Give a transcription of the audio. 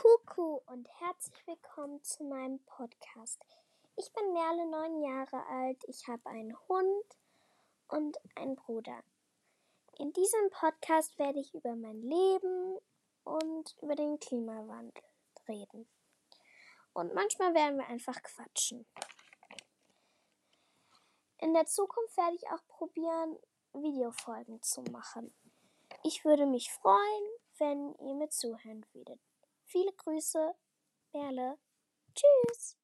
Kuckuck und herzlich willkommen zu meinem Podcast. Ich bin Merle, neun Jahre alt. Ich habe einen Hund und einen Bruder. In diesem Podcast werde ich über mein Leben und über den Klimawandel reden. Und manchmal werden wir einfach quatschen. In der Zukunft werde ich auch probieren, Videofolgen zu machen. Ich würde mich freuen, wenn ihr mir zuhören würdet. Viele Grüße, Merle. Tschüss.